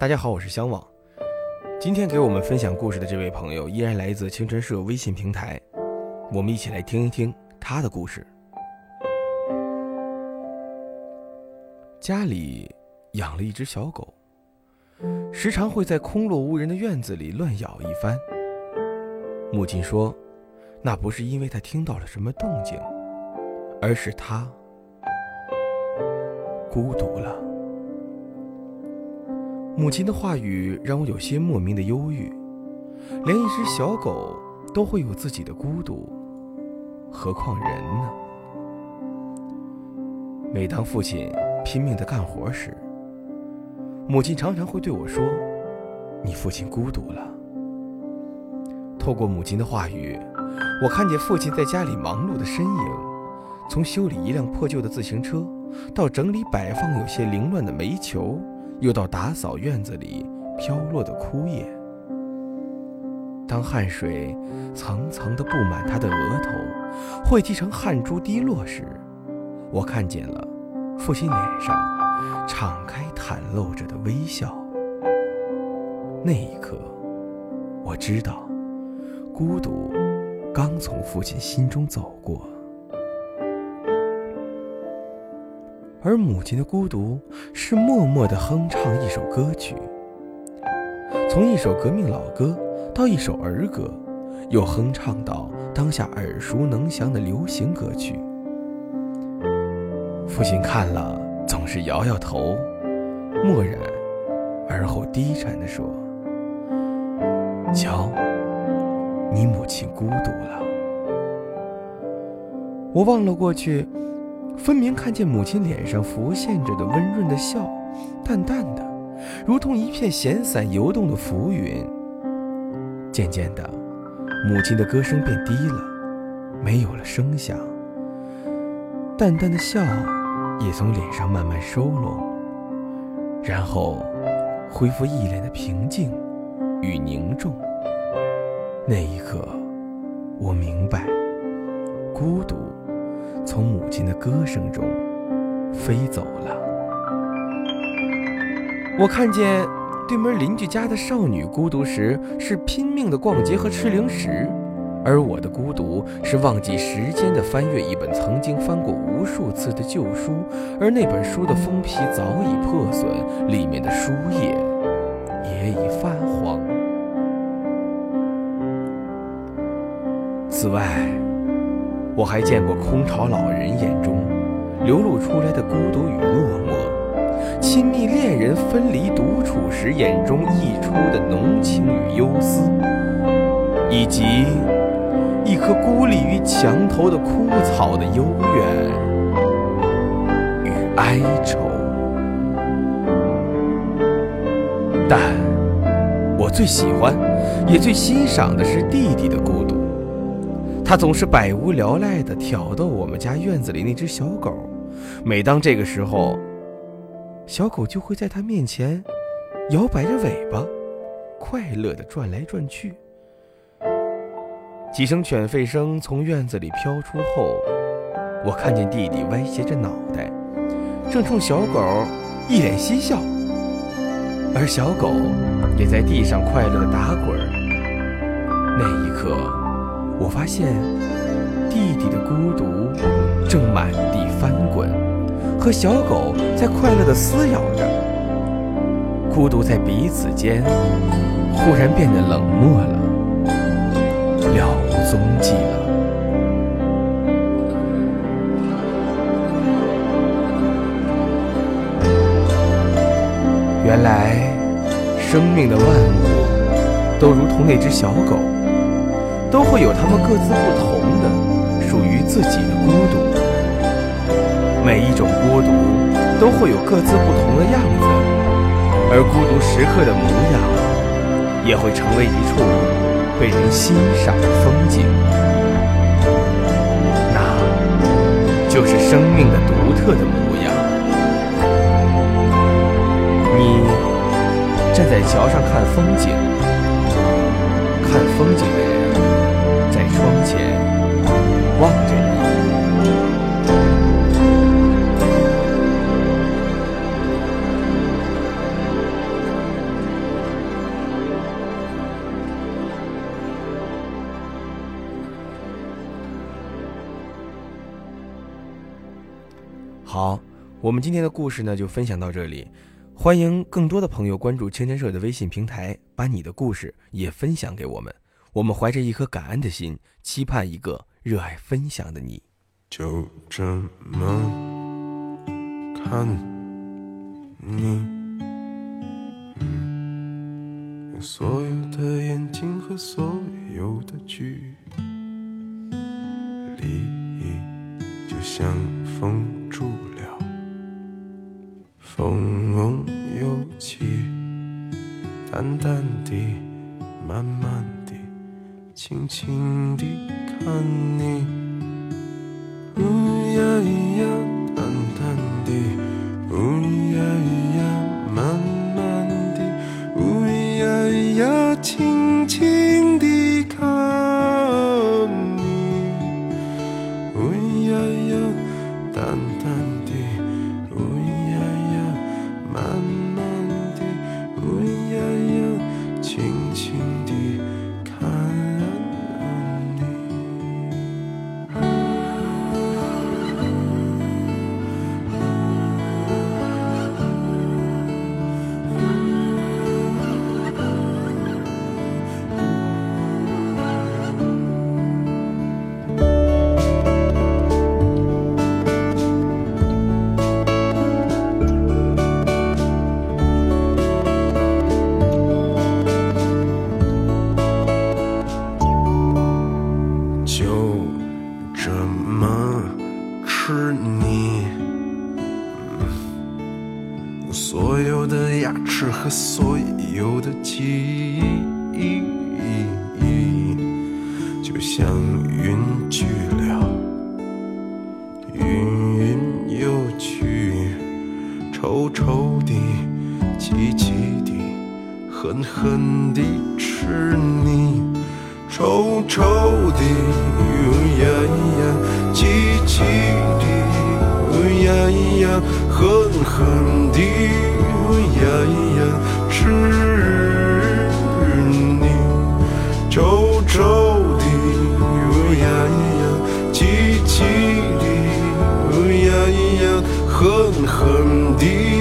大家好，我是相望。今天给我们分享故事的这位朋友依然来自青春社微信平台，我们一起来听一听他的故事。家里养了一只小狗，时常会在空落无人的院子里乱咬一番。母亲说，那不是因为他听到了什么动静，而是他孤独了。母亲的话语让我有些莫名的忧郁，连一只小狗都会有自己的孤独，何况人呢？每当父亲拼命的干活时，母亲常常会对我说：“你父亲孤独了。”透过母亲的话语，我看见父亲在家里忙碌的身影，从修理一辆破旧的自行车，到整理摆放有些凌乱的煤球。又到打扫院子里飘落的枯叶。当汗水层层地布满他的额头，汇集成汗珠滴落时，我看见了父亲脸上敞开袒露着的微笑。那一刻，我知道，孤独刚从父亲心中走过。而母亲的孤独是默默地哼唱一首歌曲，从一首革命老歌到一首儿歌，又哼唱到当下耳熟能详的流行歌曲。父亲看了总是摇摇头，默然，而后低沉地说：“瞧，你母亲孤独了。”我望了过去。分明看见母亲脸上浮现着的温润的笑，淡淡的，如同一片闲散游动的浮云。渐渐的，母亲的歌声变低了，没有了声响，淡淡的笑也从脸上慢慢收拢，然后恢复一脸的平静与凝重。那一刻，我明白，孤独。从母亲的歌声中飞走了。我看见对门邻居家的少女孤独时是拼命的逛街和吃零食，而我的孤独是忘记时间的翻阅一本曾经翻过无数次的旧书，而那本书的封皮早已破损，里面的书页也已泛黄。此外。我还见过空巢老人眼中流露出来的孤独与落寞，亲密恋人分离独处时眼中溢出的浓情与忧思，以及一颗孤立于墙头的枯草的幽怨与哀愁。但我最喜欢，也最欣赏的是弟弟的孤独。他总是百无聊赖地挑逗我们家院子里那只小狗，每当这个时候，小狗就会在他面前摇摆着尾巴，快乐地转来转去。几声犬吠声从院子里飘出后，我看见弟弟歪斜着脑袋，正冲小狗一脸嬉笑，而小狗也在地上快乐地打滚。那一刻。我发现弟弟的孤独正满地翻滚，和小狗在快乐地撕咬着。孤独在彼此间忽然变得冷漠了，了无踪迹了。原来，生命的万物都如同那只小狗。都会有他们各自不同的、属于自己的孤独。每一种孤独都会有各自不同的样子，而孤独时刻的模样，也会成为一处被人欣赏的风景。那就是生命的独特的模样。你站在桥上看风景，看风景的人。好，我们今天的故事呢就分享到这里，欢迎更多的朋友关注青春社的微信平台，把你的故事也分享给我们。我们怀着一颗感恩的心，期盼一个热爱分享的你。就这么看你，所有的眼睛和所有的距离，就像你。呜呀咿呀，淡淡的，呜呀咿呀，慢慢的，呜呀咿呀，轻轻地看你。呜呀呀，淡淡么吃你，所有的牙齿和所有的记忆，就像云去了，云云又去，臭臭的，气气的，狠狠地吃你。臭臭的，呜呀激情地，哦呀咿呀，狠狠地，哦呀咿呀，吃你，臭臭地，哦呀咿呀，激情地，哦呀咿呀，狠狠地。